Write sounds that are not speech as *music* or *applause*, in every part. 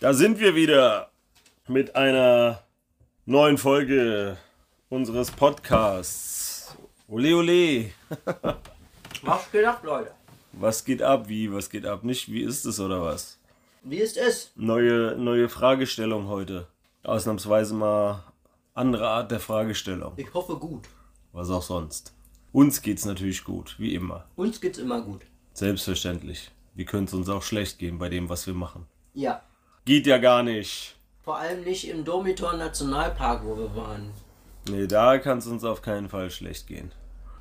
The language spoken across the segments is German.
Da sind wir wieder mit einer neuen Folge unseres Podcasts. Ole, ole. *laughs* Was geht ab, Leute? Was geht ab? Wie? Was geht ab? Nicht? Wie ist es oder was? Wie ist es? Neue, neue Fragestellung heute. Ausnahmsweise mal andere Art der Fragestellung. Ich hoffe gut. Was auch sonst. Uns geht's natürlich gut, wie immer. Uns geht's immer gut. Selbstverständlich. Wie könnte es uns auch schlecht gehen bei dem, was wir machen? Ja. Geht ja gar nicht. Vor allem nicht im Domitor Nationalpark, wo wir waren. Nee, da kann es uns auf keinen Fall schlecht gehen.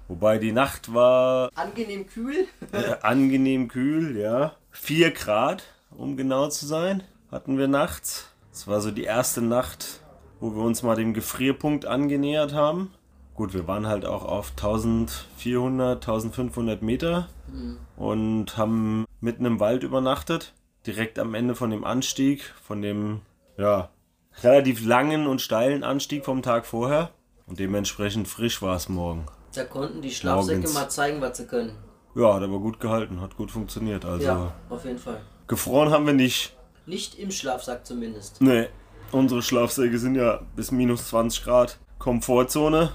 Wobei die Nacht war Angenehm kühl. äh, angenehm kühl, ja. 4 Grad, um genau zu sein, hatten wir nachts. Es war so die erste Nacht, wo wir uns mal dem Gefrierpunkt angenähert haben. Gut, wir waren halt auch auf 1400, 1500 Meter und haben mitten im Wald übernachtet. Direkt am Ende von dem Anstieg, von dem, ja, relativ langen und steilen Anstieg vom Tag vorher. Und dementsprechend frisch war es morgen. Da konnten die Schlafsäcke Morgens. mal zeigen, was sie können. Ja, hat aber gut gehalten, hat gut funktioniert. Also Ja, auf jeden Fall. gefroren haben wir nicht. Nicht im Schlafsack zumindest. Nee, unsere Schlafsäcke sind ja bis minus 20 Grad Komfortzone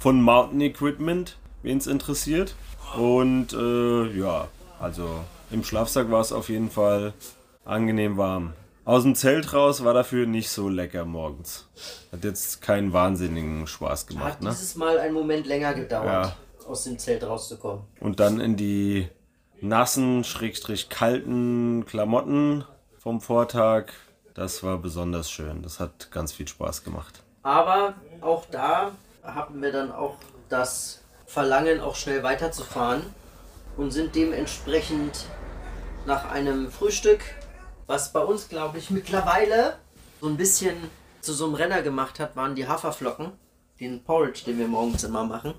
von Mountain Equipment, wen es interessiert. Und äh, ja, also im Schlafsack war es auf jeden Fall angenehm warm. Aus dem Zelt raus war dafür nicht so lecker morgens. Hat jetzt keinen wahnsinnigen Spaß Hat gemacht, ne? dieses Mal einen Moment länger gedauert, Ja. aus dem Zelt rauszukommen. Und dann in die nassen, schrägstrich kalten Klamotten vom Vortag. Das war besonders schön. Das hat ganz viel Spaß gemacht. Aber auch da hatten wir dann auch das Verlangen, auch schnell weiterzufahren und sind dementsprechend nach einem Frühstück, was bei uns, glaube ich, mittlerweile so ein bisschen zu so einem Renner gemacht hat, waren die Haferflocken, den Porridge, den wir morgens immer machen,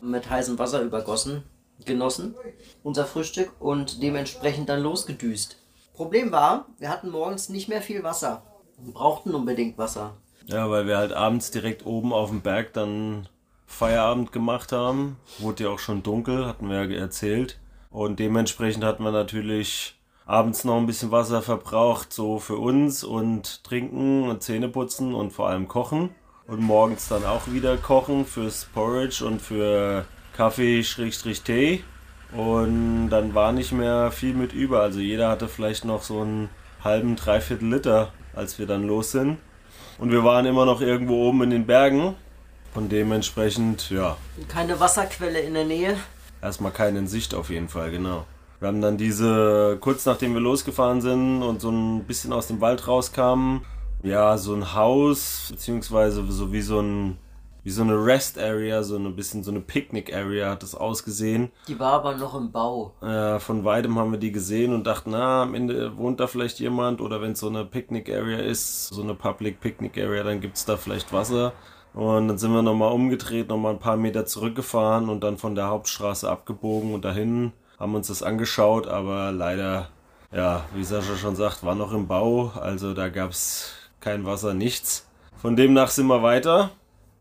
mit heißem Wasser übergossen, genossen, unser Frühstück und dementsprechend dann losgedüst. Problem war, wir hatten morgens nicht mehr viel Wasser. Wir brauchten unbedingt Wasser. Ja, weil wir halt abends direkt oben auf dem Berg dann Feierabend gemacht haben. Wurde ja auch schon dunkel, hatten wir ja erzählt. Und dementsprechend hatten wir natürlich abends noch ein bisschen Wasser verbraucht, so für uns und trinken und Zähneputzen und vor allem kochen. Und morgens dann auch wieder kochen fürs Porridge und für Kaffee, Schrägstrich Tee. Und dann war nicht mehr viel mit über. Also jeder hatte vielleicht noch so einen halben, dreiviertel Liter, als wir dann los sind. Und wir waren immer noch irgendwo oben in den Bergen. Und dementsprechend, ja, Keine Wasserquelle in der Nähe. erstmal keine in Sicht auf jeden Fall, genau. Wir haben dann diese, kurz nachdem wir losgefahren sind und so ein bisschen aus dem Wald rauskamen, ja, so ein Haus, beziehungsweise so wie so ein, wie so eine Rest Area, so ein bisschen so eine Picnic Area hat das ausgesehen. Die war aber noch im Bau. Äh, von weitem haben wir die gesehen und dachten, na, am Ende wohnt da vielleicht jemand oder wenn es so eine Picnic Area ist, so eine Public Picnic Area, dann gibt es da vielleicht Wasser. Und dann sind wir nochmal umgedreht, nochmal ein paar Meter zurückgefahren und dann von der Hauptstraße abgebogen und dahin haben uns das angeschaut, aber leider, ja, wie Sascha schon sagt, war noch im Bau, also da gab es kein Wasser, nichts. Von demnach sind wir weiter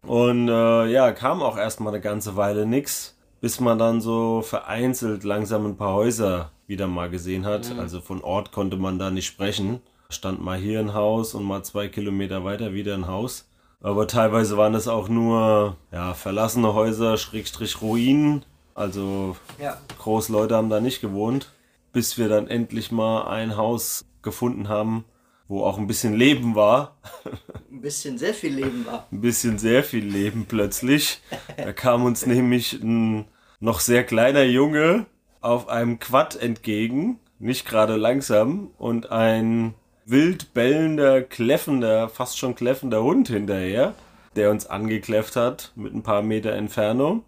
und äh, ja, kam auch erstmal eine ganze Weile nix, bis man dann so vereinzelt langsam ein paar Häuser wieder mal gesehen hat. Also von Ort konnte man da nicht sprechen. Stand mal hier ein Haus und mal zwei Kilometer weiter wieder ein Haus. Aber teilweise waren es auch nur ja, verlassene Häuser, Schrägstrich Ruinen. Also Ja. Großleute haben da nicht gewohnt, bis wir dann endlich mal ein Haus gefunden haben, wo auch ein bisschen Leben war. *laughs* Ein bisschen sehr viel Leben war. ein bisschen sehr viel Leben plötzlich. Da kam uns nämlich ein noch sehr kleiner Junge auf einem Quad entgegen, nicht gerade langsam, und ein wild bellender, kläffender, fast schon kläffender Hund hinterher, der uns angekläfft hat mit ein paar Meter Entfernung.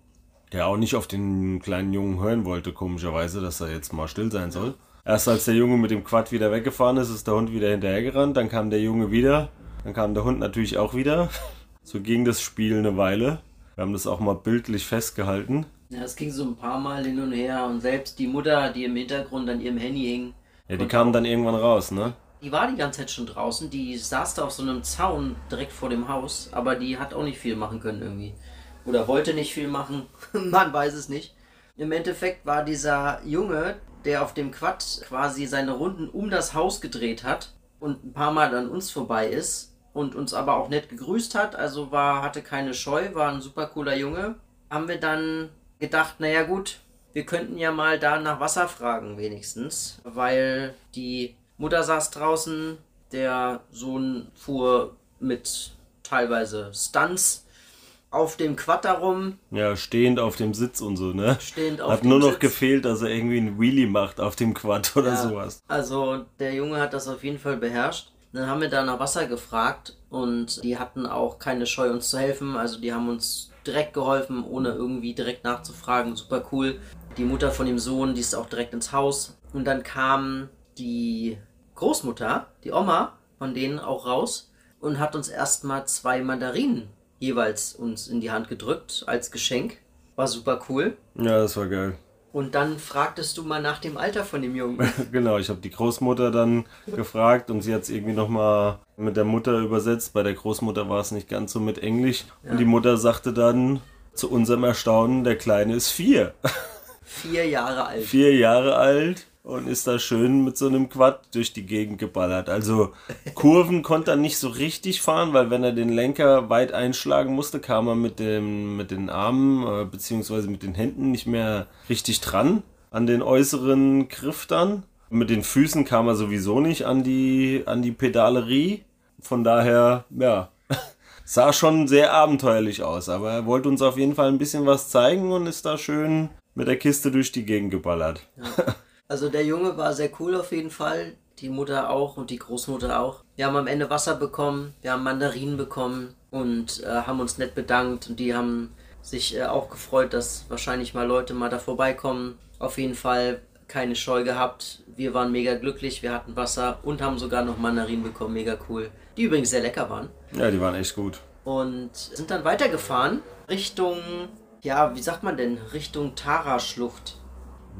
Der auch nicht auf den kleinen Jungen hören wollte, komischerweise, dass er jetzt mal still sein soll. Erst als der Junge mit dem Quad wieder weggefahren ist, ist der Hund wieder hinterhergerannt. Dann kam der Junge wieder. Dann kam der Hund natürlich auch wieder. So ging das Spiel eine Weile. Wir haben das auch mal bildlich festgehalten. Ja, es ging so ein paar Mal hin und her und selbst die Mutter, die im Hintergrund an ihrem Handy hing. Ja, die kamen dann irgendwann raus, ne? Die war die ganze Zeit schon draußen, die saß da auf so einem Zaun direkt vor dem Haus, aber die hat auch nicht viel machen können irgendwie. Oder wollte nicht viel machen, *laughs* man weiß es nicht. Im Endeffekt war dieser Junge, der auf dem Quad quasi seine Runden um das Haus gedreht hat und ein paar Mal an uns vorbei ist und uns aber auch nett gegrüßt hat, also war, hatte keine Scheu, war ein super cooler Junge, haben wir dann gedacht, naja gut, wir könnten ja mal da nach Wasser fragen wenigstens, weil die Mutter saß draußen, der Sohn fuhr mit teilweise Stunts auf dem Quad darum. Ja, stehend auf dem Sitz und so, ne? Stehend auf Hat dem nur noch Sitz. gefehlt, dass er irgendwie einen Wheelie macht auf dem Quad oder Ja, sowas. Also der Junge hat das auf jeden Fall beherrscht. Dann haben wir da nach Wasser gefragt und die hatten auch keine Scheu, uns zu helfen. Also die haben uns direkt geholfen, ohne irgendwie direkt nachzufragen. Super cool. Die Mutter von dem Sohn, die ist auch direkt ins Haus. Und dann kam die Großmutter, die Oma von denen auch raus und hat uns erstmal zwei Mandarinen jeweils uns in die Hand gedrückt als Geschenk. War super cool. Ja, das war geil. Und dann fragtest du mal nach dem Alter von dem Jungen. *laughs* Genau, ich habe die Großmutter dann gefragt und sie hat es irgendwie nochmal mit der Mutter übersetzt. Bei der Großmutter war es nicht ganz so mit Englisch. Und die Mutter sagte dann zu unserem Erstaunen, der Kleine ist vier. Vier Jahre alt. vier Jahre alt und ist da schön mit so einem Quad durch die Gegend geballert. Also Kurven konnte er nicht so richtig fahren, weil wenn er den Lenker weit einschlagen musste, kam er mit, dem, mit den Armen äh, beziehungsweise mit den Händen nicht mehr richtig dran an den äußeren Griff dann. Mit den Füßen kam er sowieso nicht an die, an die Pedalerie. Von daher, ja, *laughs* sah schon sehr abenteuerlich aus. Aber er wollte uns auf jeden Fall ein bisschen was zeigen und ist da schön mit der Kiste durch die Gegend geballert. *laughs* Also der Junge war sehr cool auf jeden Fall. Die Mutter auch und die Großmutter auch. Wir haben am Ende Wasser bekommen, wir haben Mandarinen bekommen und äh, haben uns nett bedankt. Und die haben sich äh, auch gefreut, dass wahrscheinlich mal Leute mal da vorbeikommen. Auf jeden Fall keine Scheu gehabt. Wir waren mega glücklich, wir hatten Wasser und haben sogar noch Mandarinen bekommen. Mega cool. Die übrigens sehr lecker waren. Ja, die waren echt gut. und sind dann weitergefahren Richtung, ja, wie sagt man denn, Richtung Tara-Schlucht.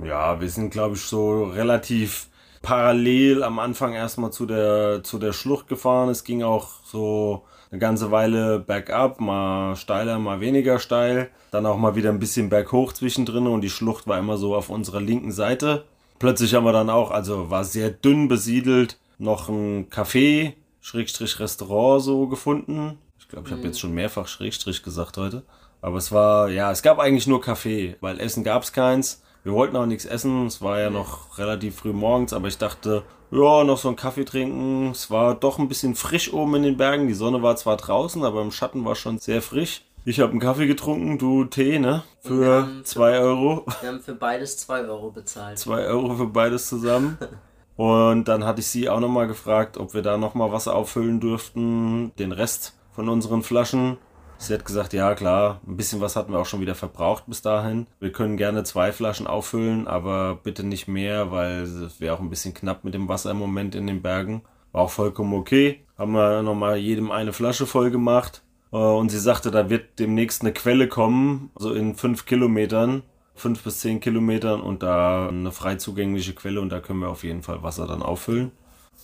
Ja, wir sind, glaube ich, so relativ parallel am Anfang erstmal zu der, zu der Schlucht gefahren. Es ging auch so eine ganze Weile bergab, mal steiler, mal weniger steil. Dann auch mal wieder ein bisschen berghoch zwischendrin und die Schlucht war immer so auf unserer linken Seite. Plötzlich haben wir dann auch, also war sehr dünn besiedelt, noch ein Café, Schrägstrich Restaurant so gefunden. Ich glaube, ich habe jetzt schon mehrfach Schrägstrich gesagt heute. Aber es war, ja, es gab eigentlich nur Kaffee, weil Essen gab es keins. Wir wollten auch nichts essen, es war ja noch relativ früh morgens, aber ich dachte, ja, noch so einen Kaffee trinken. Es war doch ein bisschen frisch oben in den Bergen. Die Sonne war zwar draußen, aber im Schatten war schon sehr frisch. Ich habe einen Kaffee getrunken, du Tee, ne? Für haben- 2 Euro. Wir haben für beides 2 Euro bezahlt. 2 Euro für beides zusammen. *laughs* Und dann hatte ich sie auch nochmal gefragt, ob wir da nochmal Wasser auffüllen dürften, den Rest von unseren Flaschen. Sie hat gesagt, ja klar, ein bisschen was hatten wir auch schon wieder verbraucht bis dahin. Wir können gerne zwei Flaschen auffüllen, aber bitte nicht mehr, weil es wäre auch ein bisschen knapp mit dem Wasser im Moment in den Bergen. War auch vollkommen okay. Haben wir nochmal jedem eine Flasche voll gemacht. Äh, Und sie sagte, da wird demnächst eine Quelle kommen, so in fünf Kilometern, fünf bis zehn Kilometern und da eine frei zugängliche Quelle und da können wir auf jeden Fall Wasser dann auffüllen.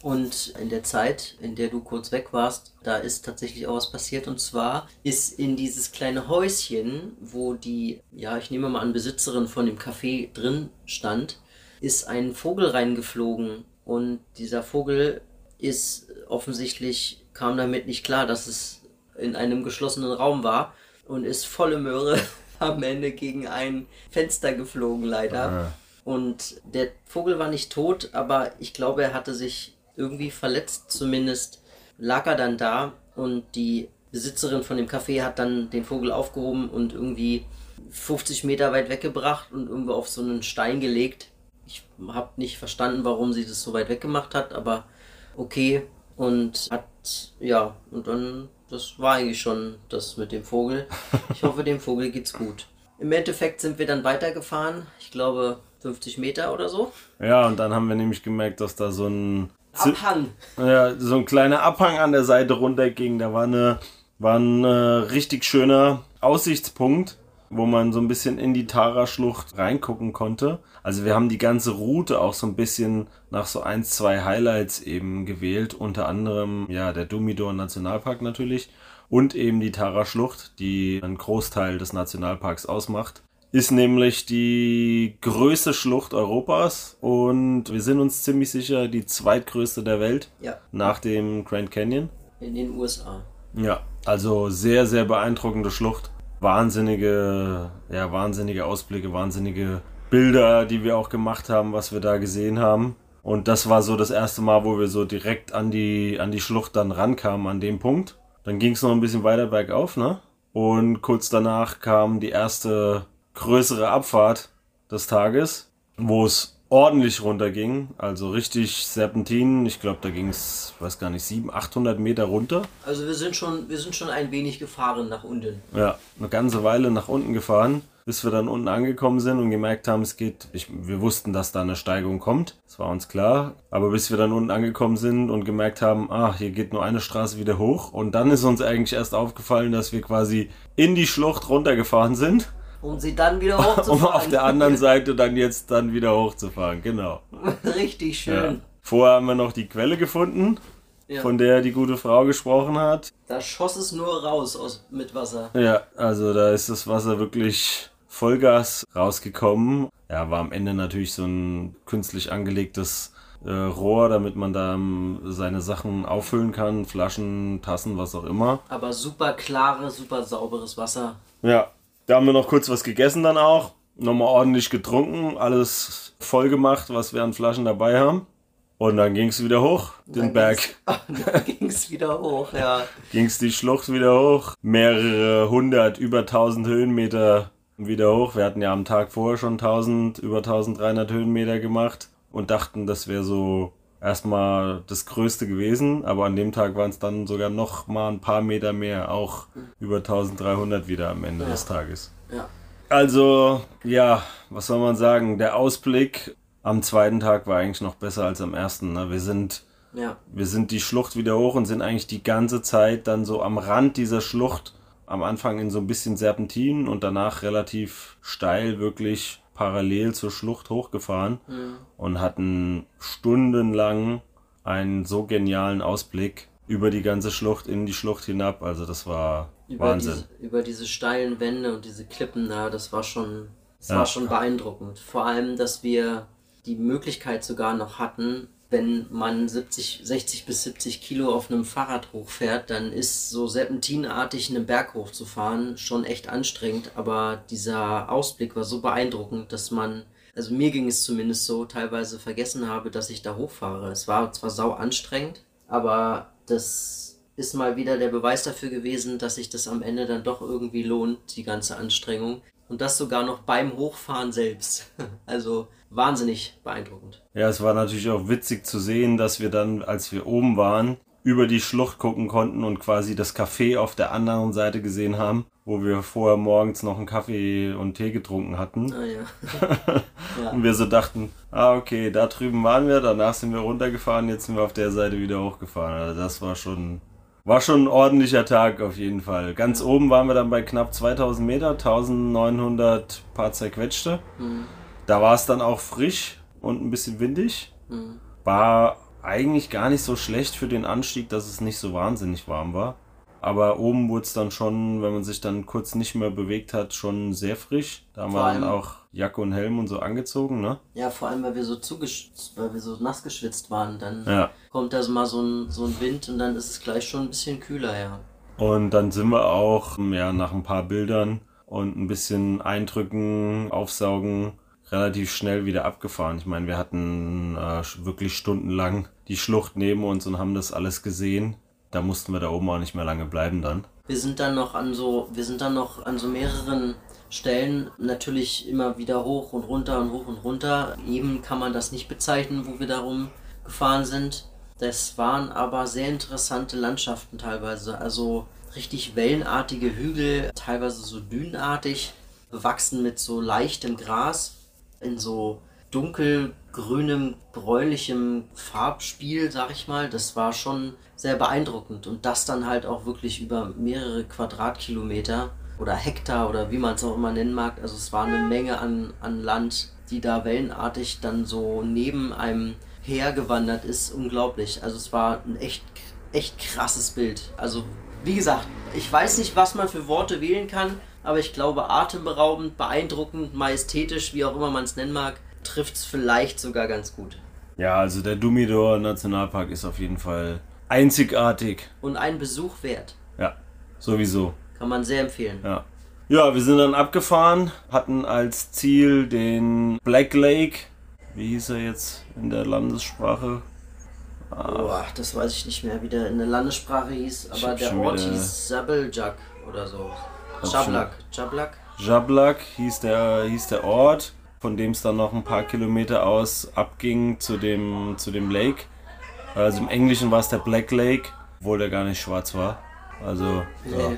Und in der Zeit, in der du kurz weg warst, da ist tatsächlich auch was passiert. Und zwar ist in dieses kleine Häuschen, wo die, ja, ich nehme mal an, Besitzerin von dem Café drin stand, ist ein Vogel reingeflogen. Und dieser Vogel ist offensichtlich, kam damit nicht klar, dass es in einem geschlossenen Raum war und ist volle Möhre *laughs* am Ende gegen ein Fenster geflogen, leider. Ah. Und der Vogel war nicht tot, aber ich glaube, er hatte sich irgendwie verletzt. Zumindest lag er dann da und die Besitzerin von dem Café hat dann den Vogel aufgehoben und irgendwie 50 Meter weit weggebracht und irgendwo auf so einen Stein gelegt. Ich habe nicht verstanden, warum sie das so weit weggemacht hat, aber okay. Und hat, ja, und dann, das war eigentlich schon das mit dem Vogel. Ich hoffe, dem Vogel geht's gut. Im Endeffekt sind wir dann weitergefahren. Ich glaube 50 Meter oder so. Ja, und dann haben wir nämlich gemerkt, dass da so ein Abhang. Ja, so ein kleiner Abhang an der Seite runterging. Da war, eine, war ein äh, richtig schöner Aussichtspunkt, wo man so ein bisschen in die Tara-Schlucht reingucken konnte. Also wir haben die ganze Route auch so ein bisschen nach so ein, zwei Highlights eben gewählt. Unter anderem, ja, der Dumidor Nationalpark natürlich und eben die Tara-Schlucht, die einen Großteil des Nationalparks ausmacht ist nämlich die größte Schlucht Europas und wir sind uns ziemlich sicher die zweitgrößte der Welt Ja. nach dem Grand Canyon. In den USA. Ja, also sehr, sehr beeindruckende Schlucht. Wahnsinnige, ja, wahnsinnige Ausblicke, wahnsinnige Bilder, die wir auch gemacht haben, was wir da gesehen haben. Und das war so das erste Mal, wo wir so direkt an die, an die Schlucht dann rankamen, an dem Punkt. Dann ging es noch ein bisschen weiter bergauf, ne? Und kurz danach kam die erste größere Abfahrt des Tages, wo es ordentlich runterging, also richtig Serpentin. Ich glaube, da ging es, weiß gar nicht, 700, 800 Meter runter. Also wir sind schon, wir sind schon ein wenig gefahren nach unten. Ja, eine ganze Weile nach unten gefahren, bis wir dann unten angekommen sind und gemerkt haben, es geht. Ich, wir wussten, dass da eine Steigung kommt. Das war uns klar. Aber bis wir dann unten angekommen sind und gemerkt haben, ah, hier geht nur eine Straße wieder hoch. Und dann ist uns eigentlich erst aufgefallen, dass wir quasi in die Schlucht runtergefahren sind, Um sie dann wieder *laughs* um hochzufahren. auf der anderen Seite dann jetzt dann wieder hochzufahren. Genau. Richtig Ja. schön. Vorher haben wir noch die Quelle gefunden, Ja. von der die gute Frau gesprochen hat. Da schoss es nur raus aus, mit Wasser. Ja, also da ist das Wasser wirklich Vollgas rausgekommen. Ja, war am Ende natürlich so ein künstlich angelegtes äh, Rohr, damit man da ähm, seine Sachen auffüllen kann, Flaschen, Tassen, was auch immer. Aber super klare, super sauberes Wasser. Ja, da haben wir noch kurz was gegessen dann auch. Nochmal ordentlich getrunken, alles voll gemacht, was wir an Flaschen dabei haben. Und dann ging es wieder hoch, den Dann Berg. ging's- *laughs* Dann ging es wieder hoch, ja. ging es die Schlucht wieder hoch. Mehrere hundert, über 1000 Höhenmeter wieder hoch. Wir hatten ja am Tag vorher schon 1000, über 1300 Höhenmeter gemacht und dachten, das wäre so erstmal das Größte gewesen. Aber an dem Tag waren es dann sogar noch mal ein paar Meter mehr, auch über 1300 wieder am Ende Ja. des Tages. Ja. Also, ja, was soll man sagen? Der Ausblick am zweiten Tag war eigentlich noch besser als am ersten. Ne? Wir sind Ja. wir sind die Schlucht wieder hoch und sind eigentlich die ganze Zeit dann so am Rand dieser Schlucht. Am Anfang in so ein bisschen Serpentin und danach relativ steil, wirklich parallel zur Schlucht hochgefahren Mhm. und hatten stundenlang einen so genialen Ausblick über die ganze Schlucht in die Schlucht hinab. Also das war Über Wahnsinn. diese, über diese steilen Wände und diese Klippen da, das war schon, das Ja. war schon beeindruckend. Vor allem, dass wir die Möglichkeit sogar noch hatten, wenn man 70, 60 bis 70 Kilo auf einem Fahrrad hochfährt, dann ist so serpentinartig einen Berg hochzufahren schon echt anstrengend, aber dieser Ausblick war so beeindruckend, dass man, also mir ging es zumindest so, teilweise vergessen habe, dass ich da hochfahre. Es war zwar sau anstrengend, aber das ist mal wieder der Beweis dafür gewesen, dass sich das am Ende dann doch irgendwie lohnt, die ganze Anstrengung. Und das sogar noch beim Hochfahren selbst. *laughs* Also wahnsinnig beeindruckend. Ja, es war natürlich auch witzig zu sehen, dass wir dann, als wir oben waren, über die Schlucht gucken konnten und quasi das Café auf der anderen Seite gesehen haben, wo wir vorher morgens noch einen Kaffee und Tee getrunken hatten. Ah ja. *laughs* ja. Und wir so dachten, ah okay, da drüben waren wir, danach sind wir runtergefahren, jetzt sind wir auf der Seite wieder hochgefahren. Also das war schon, war schon ein ordentlicher Tag auf jeden Fall. Ganz oben waren wir dann bei knapp 2000 Meter, 1900 paar zerquetschte. Mhm. Da war es dann auch frisch und ein bisschen windig. Mhm. War eigentlich gar nicht so schlecht für den Anstieg, dass es nicht so wahnsinnig warm war. Aber oben wurde es dann schon, wenn man sich dann kurz nicht mehr bewegt hat, schon sehr frisch. Da haben wir dann auch Jacke und Helm und so angezogen, ne? ja, vor allem, weil wir so weil wir so nass geschwitzt waren. Dann Ja. kommt da so mal so ein, so ein Wind und dann ist es gleich schon ein bisschen kühler, ja. Und dann sind wir auch, ja, nach ein paar Bildern und ein bisschen Eindrücken, Aufsaugen, relativ schnell wieder abgefahren. Ich meine, wir hatten äh, wirklich stundenlang die Schlucht neben uns und haben das alles gesehen. Da mussten wir da oben auch nicht mehr lange bleiben dann. Wir sind dann noch an so, wir sind dann noch an so mehreren Stellen natürlich immer wieder hoch und runter und hoch und runter. Eben kann man das nicht bezeichnen, wo wir darum gefahren sind. Das waren aber sehr interessante Landschaften teilweise. Also richtig wellenartige Hügel, teilweise so dünenartig, bewachsen mit so leichtem Gras in so dunkelgrünem, bräunlichem Farbspiel, sag ich mal. Das war schon sehr beeindruckend. Und das dann halt auch wirklich über mehrere Quadratkilometer oder Hektar oder wie man es auch immer nennen mag. Also es war eine Menge an, an Land, die da wellenartig dann so neben einem hergewandert ist. Unglaublich. Also es war ein echt, echt krasses Bild. Also wie gesagt, ich weiß nicht, was man für Worte wählen kann, aber ich glaube atemberaubend, beeindruckend, majestätisch, wie auch immer man es nennen mag, trifft es vielleicht sogar ganz gut. Ja, also der Dumidor Nationalpark ist auf jeden Fall einzigartig. Und einen Besuch wert. Ja, sowieso. Kann man sehr empfehlen. Ja. Ja, wir sind dann abgefahren, hatten als Ziel den Black Lake. Wie hieß er jetzt in der Landessprache? Boah, das weiß ich nicht mehr, wie der in der Landessprache hieß, aber der Ort hieß Sabeljak oder so. Jablak. Jablak? Jablak hieß der, hieß der Ort, von dem es dann noch ein paar Kilometer aus abging zu dem, zu dem Lake. Also im Englischen war es der Black Lake, obwohl der gar nicht schwarz war. Also, Nee. ja.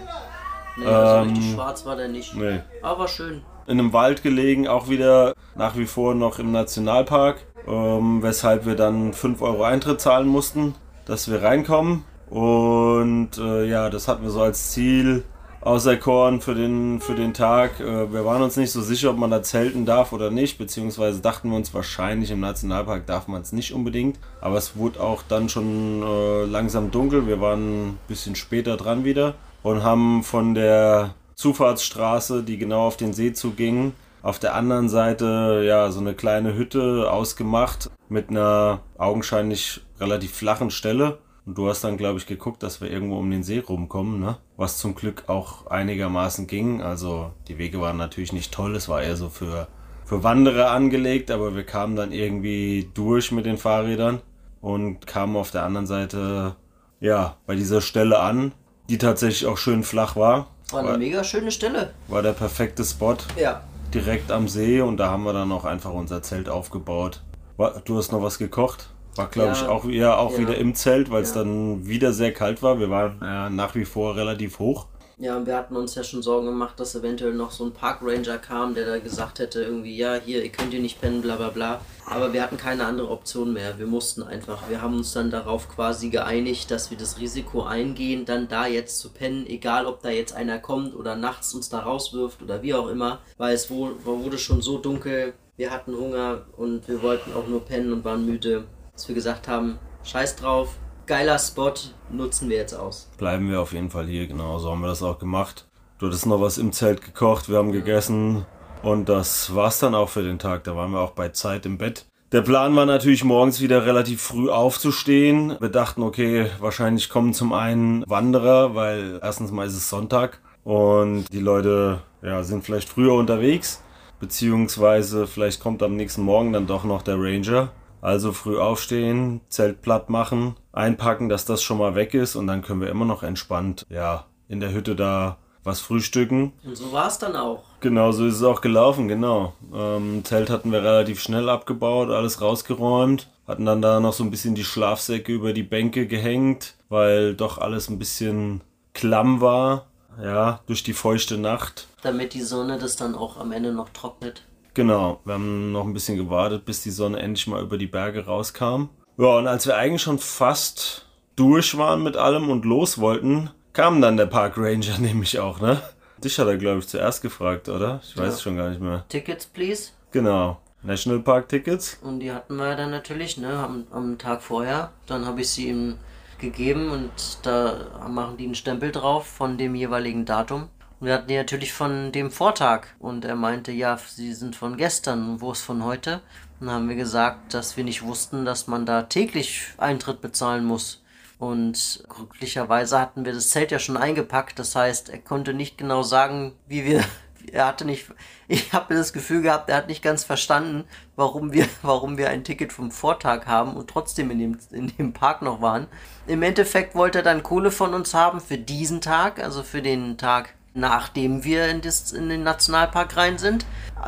Nee, also Ähm, richtig schwarz war der nicht. Nee. Aber schön. in einem Wald gelegen, auch wieder nach wie vor noch im Nationalpark, ähm, weshalb wir dann 5 Euro Eintritt zahlen mussten, dass wir reinkommen. Und äh, ja, das hatten wir so als Ziel auserkoren für den, für den Tag. Äh, wir waren uns nicht so sicher, ob man da zelten darf oder nicht, beziehungsweise dachten wir uns wahrscheinlich im Nationalpark darf man es nicht unbedingt. Aber es wurde auch dann schon äh, langsam dunkel. Wir waren ein bisschen später dran wieder und haben von der Zufahrtsstraße, die genau auf den See zuging, auf der anderen Seite ja so eine kleine Hütte ausgemacht mit einer augenscheinlich relativ flachen Stelle. Und du hast dann, glaube ich, geguckt, dass wir irgendwo um den See rumkommen, ne? Was zum Glück auch einigermaßen ging. Also die Wege waren natürlich nicht toll, es war eher so für, für Wanderer angelegt, aber wir kamen dann irgendwie durch mit den Fahrrädern und kamen auf der anderen Seite, ja, bei dieser Stelle an, die tatsächlich auch schön flach war. War eine War, mega schöne Stelle. war der perfekte Spot Ja. direkt am See und da haben wir dann auch einfach unser Zelt aufgebaut. War, du hast noch was gekocht? War, glaube Ja. ich, auch, ja, auch Ja. wieder im Zelt, weil es Ja. dann wieder sehr kalt war. Wir waren nach wie vor relativ hoch. Ja, wir hatten uns ja schon Sorgen gemacht, dass eventuell noch so ein Parkranger kam, der da gesagt hätte, irgendwie, ja, hier, ihr könnt hier nicht pennen, bla bla bla. Aber wir hatten keine andere Option mehr. Wir mussten einfach. Wir haben uns dann darauf quasi geeinigt, dass wir das Risiko eingehen, dann da jetzt zu pennen, egal ob da jetzt einer kommt oder nachts uns da rauswirft oder wie auch immer. Weil es wurde schon so dunkel, wir hatten Hunger und wir wollten auch nur pennen und waren müde, dass wir gesagt haben, scheiß drauf, geiler Spot, nutzen wir jetzt aus. Bleiben wir auf jeden Fall hier, genau, so haben wir das auch gemacht. Du hattest noch was im Zelt gekocht, wir haben gegessen und das war's dann auch für den Tag. Da waren wir auch bei Zeit im Bett. Der Plan war natürlich morgens wieder relativ früh aufzustehen. Wir dachten, okay, wahrscheinlich kommen zum einen Wanderer, weil erstens mal ist es Sonntag und die Leute ja, sind vielleicht früher unterwegs, beziehungsweise vielleicht kommt am nächsten Morgen dann doch noch der Ranger. Also früh aufstehen, Zelt platt machen, einpacken, dass das schon mal weg ist und dann können wir immer noch entspannt, ja, in der Hütte da was frühstücken. Und so war es dann auch. Genau, so ist es auch gelaufen, genau. Ähm, Zelt hatten wir relativ schnell abgebaut, alles rausgeräumt, hatten dann da noch so ein bisschen die Schlafsäcke über die Bänke gehängt, weil doch alles ein bisschen klamm war, ja, durch die feuchte Nacht. damit die Sonne das dann auch am Ende noch trocknet. Genau, wir haben noch ein bisschen gewartet, bis die Sonne endlich mal über die Berge rauskam. Ja, und als wir eigentlich schon fast durch waren mit allem und los wollten, kam dann der Park Ranger *laughs* nämlich auch, ne? Dich hat er, glaube ich, zuerst gefragt, oder? Ich weiß Ja. es schon gar nicht mehr. Tickets, please. Genau. National Park Tickets. Und die hatten wir dann natürlich, ne, am, am Tag vorher. Dann habe ich sie ihm gegeben und da machen die einen Stempel drauf von dem jeweiligen Datum. Und wir hatten die natürlich von dem Vortag. Und er meinte, ja, sie sind von gestern. Und wo ist von heute? Dann haben wir gesagt, dass wir nicht wussten, dass man da täglich Eintritt bezahlen muss. Und glücklicherweise hatten wir das Zelt ja schon eingepackt. Das heißt, er konnte nicht genau sagen, wie wir. *laughs* Er hatte nicht. *laughs* Ich habe das Gefühl gehabt, er hat nicht ganz verstanden, warum wir, *laughs* warum wir ein Ticket vom Vortag haben und trotzdem in dem, in dem Park noch waren. Im Endeffekt wollte er dann Kohle von uns haben für diesen Tag, also für den Tag, nachdem wir in, das, in den Nationalpark rein sind.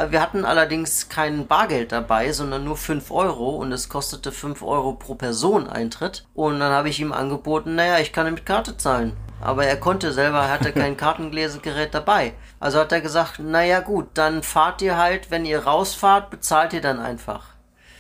Wir hatten allerdings kein Bargeld dabei, sondern nur 5 Euro und es kostete 5 Euro pro Person Eintritt. Und dann habe ich ihm angeboten, naja, ich kann mit Karte zahlen. Aber er konnte selber, er hatte kein *laughs* Kartengläsergerät dabei. Also hat er gesagt, naja gut, dann fahrt ihr halt, wenn ihr rausfahrt, bezahlt ihr dann einfach.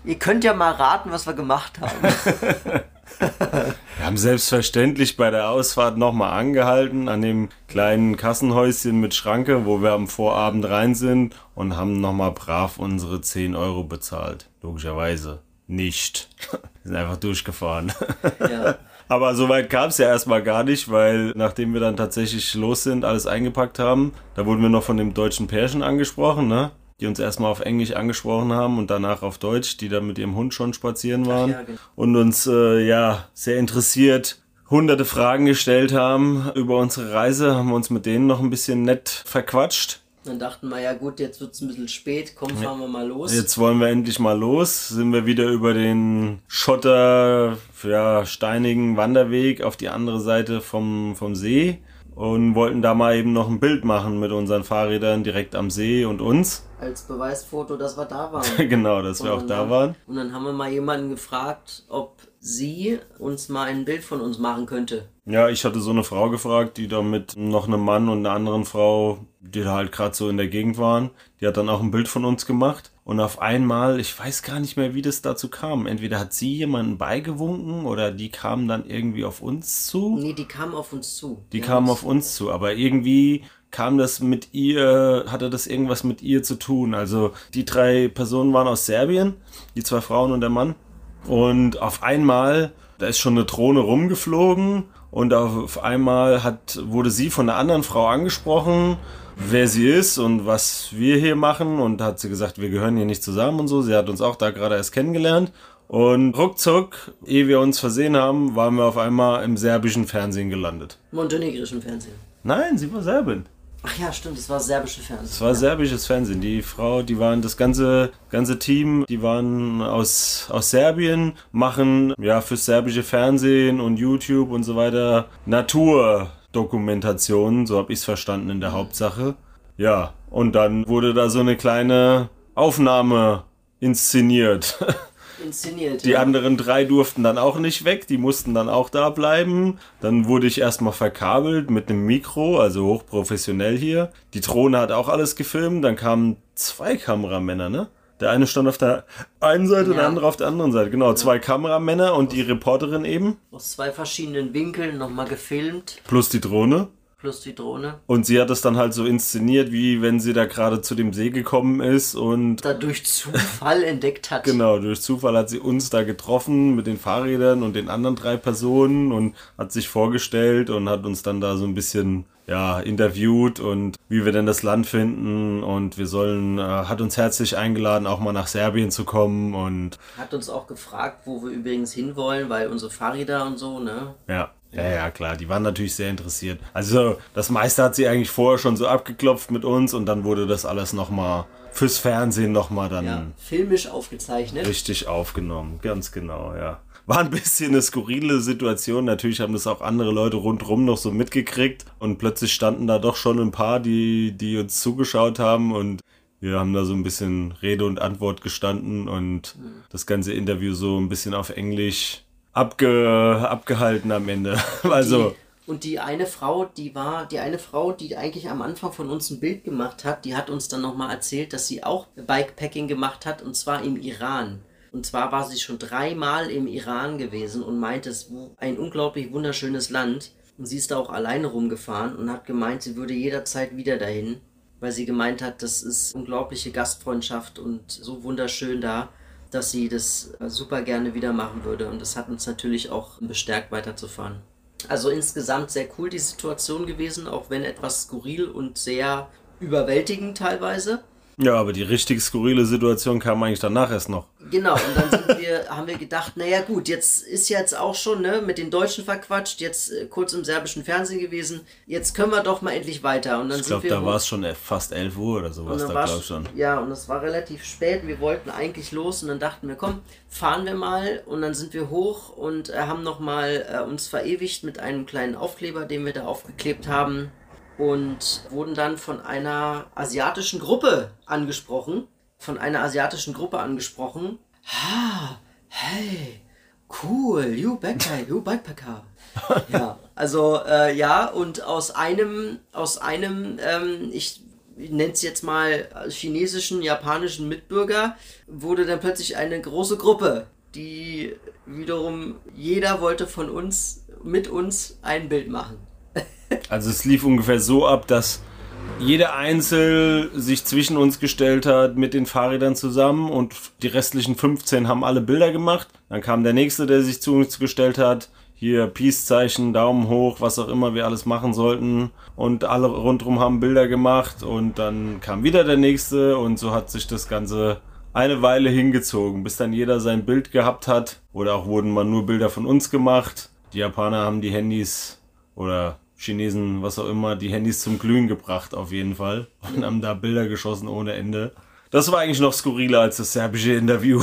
Ihr könnt ja mal raten, was wir gemacht haben. *laughs* Wir haben selbstverständlich bei der Ausfahrt nochmal angehalten an dem kleinen Kassenhäuschen mit Schranke, wo wir am Vorabend rein sind und haben nochmal brav unsere 10 Euro bezahlt. Logischerweise nicht. Wir sind einfach durchgefahren. ja. Aber so weit kam es ja erstmal gar nicht, weil nachdem wir dann tatsächlich los sind, alles eingepackt haben, da wurden wir noch von dem deutschen Pärchen angesprochen, ne? Die uns erstmal auf Englisch angesprochen haben und danach auf Deutsch, die da mit ihrem Hund schon spazieren waren ja, genau. und uns äh, ja sehr interessiert hunderte Fragen gestellt haben über unsere Reise, haben wir uns mit denen noch ein bisschen nett verquatscht. Dann dachten wir, ja gut, jetzt wird es ein bisschen spät, komm, fahren wir mal los. Jetzt wollen wir endlich mal los. Sind wir wieder über den Schotter, ja, steinigen Wanderweg auf die andere Seite vom, vom See und wollten da mal eben noch ein Bild machen mit unseren Fahrrädern direkt am See und uns. Als Beweisfoto, dass wir da waren. *laughs* genau, dass wir Und auch dann- da waren. Und dann haben wir mal jemanden gefragt, ob sie uns mal ein Bild von uns machen könnte. Ja, ich hatte so eine Frau gefragt, die da mit noch einem Mann und einer anderen Frau, die da halt gerade so in der Gegend waren. Die hat dann auch ein Bild von uns gemacht. Und auf einmal, ich weiß gar nicht mehr, wie das dazu kam. Entweder hat sie jemanden beigewunken oder die kamen dann irgendwie auf uns zu. Nee, die kam auf uns zu. Die Ja, kamen auf uns zu, aber irgendwie kam das mit ihr, hatte das irgendwas mit ihr zu tun. Also die drei Personen waren aus Serbien, die zwei Frauen und der Mann. Und auf einmal, da ist schon eine Drohne rumgeflogen und auf einmal hat, wurde sie von einer anderen Frau angesprochen, wer sie ist und was wir hier machen und hat sie gesagt, wir gehören hier nicht zusammen und so. Sie hat uns auch da gerade erst kennengelernt. Und ruckzuck, ehe wir uns versehen haben, waren wir auf einmal im serbischen Fernsehen gelandet. Montenegrischen Fernsehen. Nein, sie war Serbin. Ach ja, stimmt, das war serbische Fernsehen. Es war serbisches Fernsehen. Die Frau, die waren das ganze, ganze Team, die waren aus, aus Serbien, machen ja fürs serbische Fernsehen und YouTube und so weiter Naturdokumentationen, so habe ich es verstanden in der Hauptsache. Ja, und dann wurde da so eine kleine Aufnahme inszeniert. *laughs* Inszeniert. Die ja. anderen drei durften dann auch nicht weg, die mussten dann auch da bleiben. Dann wurde ich erstmal verkabelt mit einem Mikro, also hochprofessionell hier. Die Drohne hat auch alles gefilmt, dann kamen zwei Kameramänner, ne? Der eine stand auf der einen Seite, der Ja. andere auf der anderen Seite. Genau, zwei Kameramänner und die Reporterin eben, Aus zwei verschiedenen Winkeln nochmal gefilmt, plus die Drohne. plus die Drohne. Und sie hat es dann halt so inszeniert, wie wenn sie da gerade zu dem See gekommen ist und Da durch Zufall entdeckt hat. Genau, durch Zufall hat sie uns da getroffen mit den Fahrrädern und den anderen drei Personen und hat sich vorgestellt und hat uns dann da so ein bisschen ja, interviewt und wie wir denn das Land finden und wir sollen, äh, hat uns herzlich eingeladen, auch mal nach Serbien zu kommen und Hat uns auch gefragt, wo wir übrigens hinwollen, weil unsere Fahrräder und so, ne? ja. Ja, ja, klar, die waren natürlich sehr interessiert. Also, das meiste hat sie eigentlich vorher schon so abgeklopft mit uns und dann wurde das alles nochmal fürs Fernsehen nochmal dann Ja, filmisch aufgezeichnet. Richtig aufgenommen, ganz genau, ja. War ein bisschen eine skurrile Situation. Natürlich haben das auch andere Leute rundherum noch so mitgekriegt. Und plötzlich standen da doch schon ein paar, die, die uns zugeschaut haben. Und wir haben da so ein bisschen Rede und Antwort gestanden und das ganze Interview so ein bisschen auf Englisch abge, abgehalten am Ende. *laughs* Also, Die, und die eine Frau, die war, die eine Frau, die eigentlich am Anfang von uns ein Bild gemacht hat, die hat uns dann nochmal erzählt, dass sie auch Bikepacking gemacht hat und zwar im Iran. Und zwar war sie schon dreimal im Iran gewesen und meinte, es ist ein unglaublich wunderschönes Land. Und sie ist da auch alleine rumgefahren und hat gemeint, sie würde jederzeit wieder dahin, weil sie gemeint hat, das ist unglaubliche Gastfreundschaft und so wunderschön da, dass sie das äh, super gerne wieder machen würde. Und das hat uns natürlich auch bestärkt, weiterzufahren. Also insgesamt sehr cool die Situation gewesen, auch wenn etwas skurril und sehr überwältigend teilweise. Ja, aber die richtig skurrile Situation kam eigentlich danach erst noch. Genau, und dann sind wir, *laughs* haben wir gedacht, naja gut, jetzt ist jetzt auch schon ne, mit den Deutschen verquatscht, jetzt äh, kurz im serbischen Fernsehen gewesen, jetzt können wir doch mal endlich weiter. Und dann Ich glaube, da war es schon fast 11 Uhr oder sowas, da glaube ich schon. Ja, und es war relativ spät. Wir wollten eigentlich los und dann dachten wir, komm, fahren wir mal. Und dann sind wir hoch und äh, haben nochmal äh, uns verewigt mit einem kleinen Aufkleber, den wir da aufgeklebt haben. Und wurden dann von einer asiatischen Gruppe angesprochen. Von einer asiatischen Gruppe angesprochen. Ah, hey, cool, you Backpacker, you Backpacker. *laughs* ja, also äh, ja, und aus einem, aus einem, ähm, ich ich nenne es jetzt mal chinesischen, japanischen Mitbürger, wurde dann plötzlich eine große Gruppe, die wiederum jeder wollte von uns, mit uns ein Bild machen. Also es lief ungefähr so ab, dass jeder Einzel sich zwischen uns gestellt hat mit den Fahrrädern zusammen und die restlichen 15 haben alle Bilder gemacht. Dann kam der nächste, der sich zu uns gestellt hat. Hier Peace-Zeichen, Daumen hoch, was auch immer wir alles machen sollten. Und alle rundherum haben Bilder gemacht und dann kam wieder der nächste und so hat sich das Ganze eine Weile hingezogen, bis dann jeder sein Bild gehabt hat. Oder auch wurden mal nur Bilder von uns gemacht. Die Japaner haben die Handys oder Chinesen, was auch immer, die Handys zum Glühen gebracht, auf jeden Fall. Und haben da Bilder geschossen ohne Ende. Das war eigentlich noch skurriler als das serbische Interview.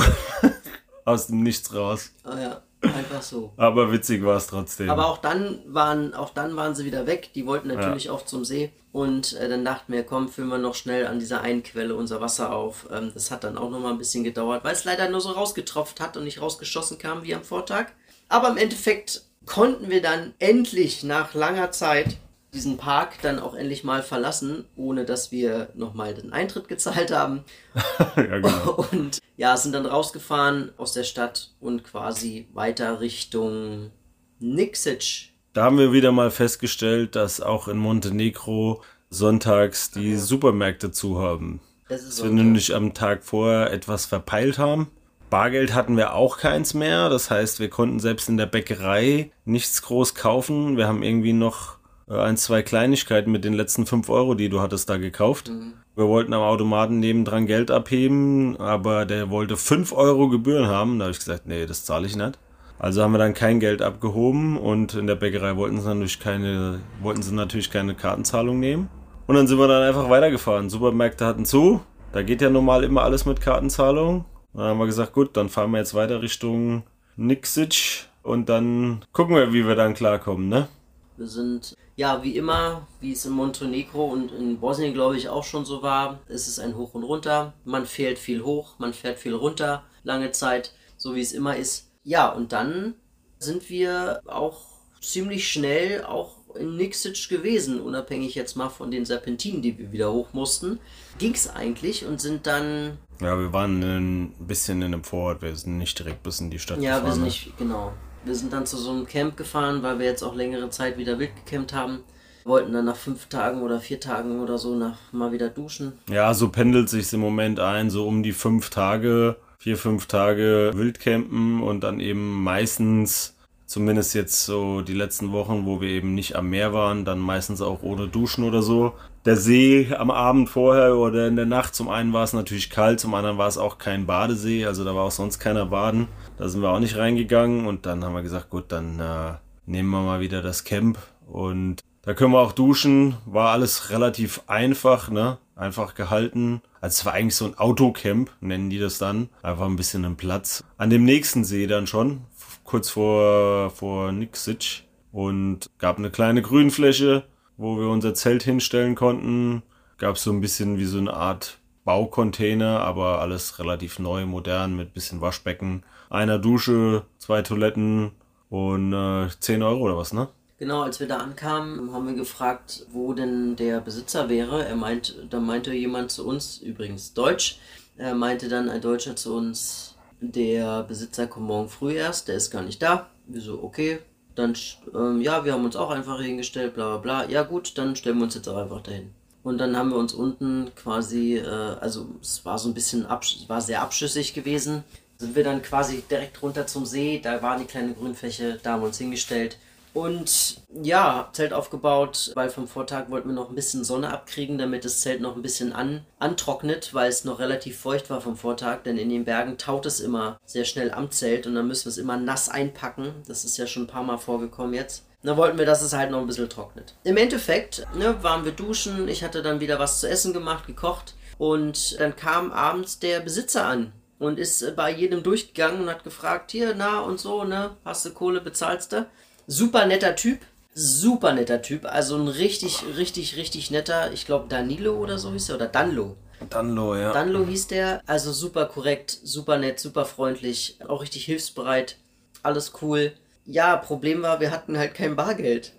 *laughs* Aus dem Nichts raus. Ah ja, einfach so. Aber witzig war es trotzdem. Aber auch dann waren, auch dann waren sie wieder weg. Die wollten natürlich ja. auch zum See. Und äh, dann dachten wir, komm, füllen wir noch schnell an dieser einen Quelle unser Wasser auf. Ähm, das hat dann auch noch mal ein bisschen gedauert, weil es leider nur so rausgetropft hat und nicht rausgeschossen kam wie am Vortag. Aber im Endeffekt konnten wir dann endlich nach langer Zeit diesen Park dann auch endlich mal verlassen, ohne dass wir nochmal den Eintritt gezahlt haben. *laughs* ja, genau. Und ja, sind dann rausgefahren aus der Stadt und quasi weiter Richtung Nixic. Da haben wir wieder mal festgestellt, dass auch in Montenegro sonntags die ja. Supermärkte zu haben. Das ist dass wir nämlich am Tag vorher etwas verpeilt haben Bargeld hatten wir auch keins mehr. Das heißt, wir konnten selbst in der Bäckerei nichts groß kaufen. Wir haben irgendwie noch äh, ein, zwei Kleinigkeiten mit den letzten fünf Euro, die du hattest, da gekauft. Mhm. Wir wollten am Automaten nebendran Geld abheben, aber der wollte fünf Euro Gebühren haben. Da habe ich gesagt, nee, das zahle ich nicht. Also haben wir dann kein Geld abgehoben und in der Bäckerei wollten sie natürlich keine, wollten sie natürlich keine Kartenzahlung nehmen. Und dann sind wir dann einfach weitergefahren. Supermärkte hatten zu. Da geht ja normal immer alles mit Kartenzahlung. Dann haben wir gesagt, gut, dann fahren wir jetzt weiter Richtung Nixic und dann gucken wir, wie wir dann klarkommen, ne? Wir sind, ja, wie immer, wie es in Montenegro und in Bosnien, glaube ich, auch schon so war, ist es ein Hoch und Runter. Man fährt viel hoch, man fährt viel runter, lange Zeit, so wie es immer ist. Ja, und dann sind wir auch ziemlich schnell auch in Nixic gewesen, unabhängig jetzt mal von den Serpentinen, die wir wieder hoch mussten. Ging es eigentlich und sind dann ja, wir waren ein bisschen in einem Vorort, wir sind nicht direkt bis in die Stadt ja, gefahren. Ja, wir sind nicht, genau. Wir sind dann zu so einem Camp gefahren, weil wir jetzt auch längere Zeit wieder wild gecampt haben. Wollten dann nach fünf Tagen oder vier Tagen oder so nach, mal wieder duschen. Ja, so pendelt sich im Moment ein, so um die fünf Tage, vier, fünf Tage Wildcampen und dann eben meistens Zumindest jetzt so die letzten Wochen, wo wir eben nicht am Meer waren, dann meistens auch ohne Duschen oder so. Der See am Abend vorher oder in der Nacht, zum einen war es natürlich kalt, zum anderen war es auch kein Badesee, also da war auch sonst keiner baden. Da sind wir auch nicht reingegangen und dann haben wir gesagt, gut, dann äh, nehmen wir mal wieder das Camp und da können wir auch duschen. War alles relativ einfach, ne? Einfach gehalten. Also es war eigentlich so ein Autocamp, nennen die das dann. Einfach ein bisschen einen Platz. An dem nächsten See dann schon, kurz vor, vor Nixic und gab eine kleine Grünfläche, wo wir unser Zelt hinstellen konnten. Gab so ein bisschen wie so eine Art Baucontainer, aber alles relativ neu, modern mit bisschen Waschbecken, einer Dusche, zwei Toiletten und äh, 10 Euro oder was, ne? Genau, als wir da ankamen, haben wir gefragt, wo denn der Besitzer wäre. Er meint, da meinte jemand zu uns, übrigens Deutsch, er meinte dann ein Deutscher zu uns, der Besitzer kommt morgen früh erst, der ist gar nicht da. Wir so, okay, dann, ähm, ja, wir haben uns auch einfach hingestellt, bla bla bla. Ja gut, dann stellen wir uns jetzt auch einfach dahin. Und dann haben wir uns unten quasi, äh, also es war so ein bisschen, es war sehr abschüssig gewesen. Sind wir dann quasi direkt runter zum See, da war die kleine Grünfläche, da haben wir uns hingestellt und ja, Zelt aufgebaut, weil vom Vortag wollten wir noch ein bisschen Sonne abkriegen, damit das Zelt noch ein bisschen an, antrocknet, weil es noch relativ feucht war vom Vortag, denn in den Bergen taut es immer sehr schnell am Zelt und dann müssen wir es immer nass einpacken. Das ist ja schon ein paar Mal vorgekommen jetzt. Dann wollten wir, dass es halt noch ein bisschen trocknet. Im Endeffekt ne, waren wir duschen, ich hatte dann wieder was zu essen gemacht, gekocht und dann kam abends der Besitzer an und ist bei jedem durchgegangen und hat gefragt, hier, na und so, ne, hast du Kohle, bezahlst du? Super netter Typ. Super netter Typ. Also ein richtig, richtig, richtig netter, ich glaube Danilo oder so hieß er, oder Danlo. Danlo, ja. Danlo hieß der. Also super korrekt, super nett, super freundlich, auch richtig hilfsbereit. Alles cool. Ja, Problem war, wir hatten halt kein Bargeld.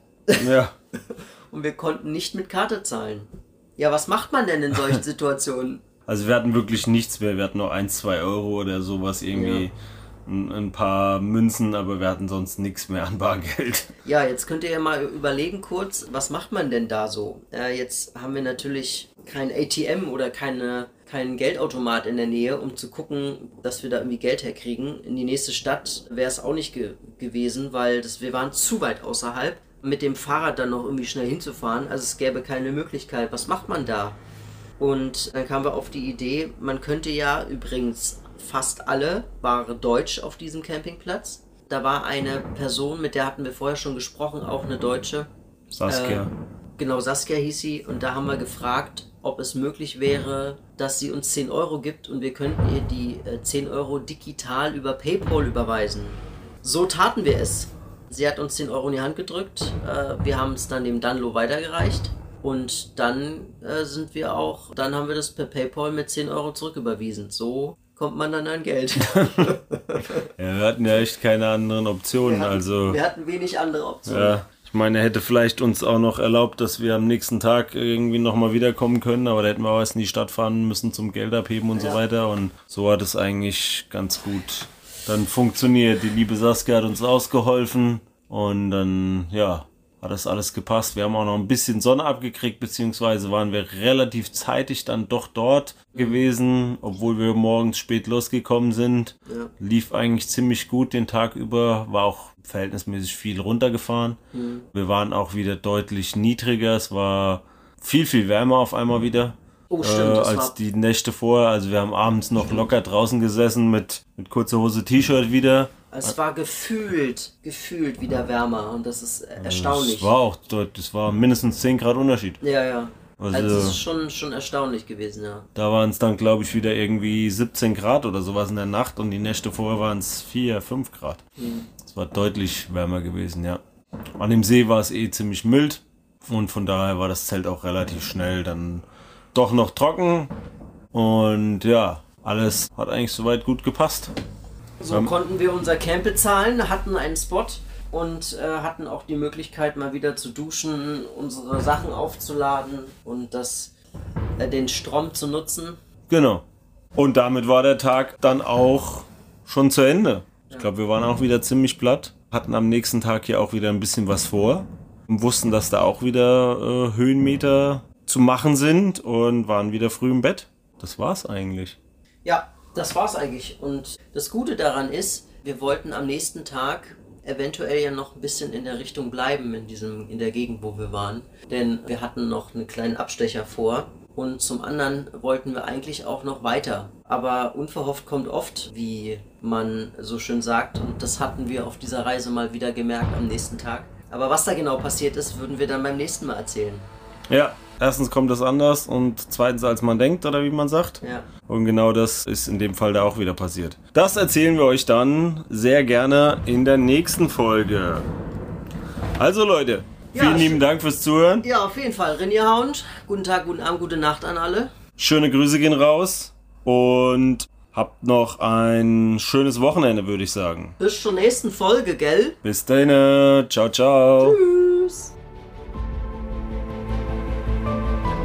Ja. *laughs* Und wir konnten nicht mit Karte zahlen. Ja, was macht man denn in solchen *laughs* Situationen? Also wir hatten wirklich nichts mehr. Wir hatten nur ein, zwei Euro oder sowas irgendwie. Ja. Ein, paar Münzen, aber wir hatten sonst nichts mehr an Bargeld. Ja, jetzt könnt ihr ja mal überlegen kurz, was macht man denn da so? Äh, jetzt haben wir natürlich kein ATM oder keine, keinen Geldautomat in der Nähe, um zu gucken, dass wir da irgendwie Geld herkriegen. In die nächste Stadt wäre es auch nicht ge gewesen, weil das, wir waren zu weit außerhalb. Mit dem Fahrrad dann noch irgendwie schnell hinzufahren, also es gäbe keine Möglichkeit. Was macht man da? Und dann kamen wir auf die Idee, man könnte ja übrigens fast alle waren deutsch auf diesem Campingplatz. Da war eine Person, mit der hatten wir vorher schon gesprochen, auch eine Deutsche. Saskia. Äh, genau, Saskia hieß sie. Und da haben wir gefragt, ob es möglich wäre, dass sie uns 10 Euro gibt und wir könnten ihr die äh, 10 Euro digital über PayPal überweisen. So taten wir es. Sie hat uns 10 Euro in die Hand gedrückt. Äh, wir haben es dann dem Danlo weitergereicht. Und dann äh, sind wir auch, dann haben wir das per PayPal mit 10 Euro zurücküberwiesen. So kommt man dann an Geld. *laughs* ja, wir hatten ja echt keine anderen Optionen. Wir hatten, also, wir hatten wenig andere Optionen. ja, ich meine, er hätte vielleicht uns auch noch erlaubt, dass wir am nächsten Tag irgendwie nochmal wiederkommen können, aber da hätten wir auch erst in die Stadt fahren müssen zum Geld abheben und Ja. so weiter. Und so hat es eigentlich ganz gut dann funktioniert. Die liebe Saskia hat uns ausgeholfen und dann, ja, hat das alles gepasst. Wir haben auch noch ein bisschen Sonne abgekriegt, beziehungsweise waren wir relativ zeitig dann doch dort gewesen, obwohl wir morgens spät losgekommen sind. Ja. Lief eigentlich ziemlich gut den Tag über, war auch verhältnismäßig viel runtergefahren. Wir waren auch wieder deutlich niedriger, es war viel, viel wärmer auf einmal wieder. Oh, Äh, stimmt, das als die Nächte vorher. Also wir haben abends noch locker draußen gesessen mit, mit kurzer Hose T-Shirt wieder. Es war gefühlt, gefühlt wieder wärmer und das ist erstaunlich. Es war auch dort, es war mindestens 10 Grad Unterschied. ja, ja. Also, Also- das ist schon, schon erstaunlich gewesen, ja. Da waren es dann, glaube ich, wieder irgendwie 17 Grad oder sowas in der Nacht und die Nächte vorher waren es 4, 5 Grad. Es war deutlich wärmer gewesen, ja. An dem See war es eh ziemlich mild und von daher war das Zelt auch relativ schnell dann doch noch trocken und ja, alles hat eigentlich soweit gut gepasst. So Ähm. konnten wir unser Camp bezahlen, hatten einen Spot und äh, hatten auch die Möglichkeit, mal wieder zu duschen, unsere Sachen aufzuladen und das, äh, den Strom zu nutzen. Genau. Und damit war der Tag dann auch schon zu Ende. Ich glaube, wir waren auch wieder ziemlich platt, hatten am nächsten Tag hier auch wieder ein bisschen was vor und wussten, dass da auch wieder äh, Höhenmeter zu machen sind und waren wieder früh im Bett. Das war's eigentlich. Ja, das war's eigentlich. Und das Gute daran ist, wir wollten am nächsten Tag eventuell ja noch ein bisschen in der Richtung bleiben in diesem in der Gegend, wo wir waren, denn wir hatten noch einen kleinen Abstecher vor und zum anderen wollten wir eigentlich auch noch weiter. Aber unverhofft kommt oft, wie man so schön sagt, und das hatten wir auf dieser Reise mal wieder gemerkt am nächsten Tag. Aber was da genau passiert ist, würden wir dann beim nächsten Mal erzählen. Ja, erstens kommt das anders und zweitens als man denkt oder wie man sagt. Ja. Und genau das ist in dem Fall da auch wieder passiert. Das erzählen wir euch dann sehr gerne in der nächsten Folge. Also Leute, Ja, vielen lieben Dank fürs Zuhören. Ja, auf jeden Fall. Rinja Hound, guten Tag, guten Abend, gute Nacht an alle. Schöne Grüße gehen raus und habt noch ein schönes Wochenende, würde ich sagen. Bis zur nächsten Folge, gell? Bis dahin, ciao, ciao. Tschüss.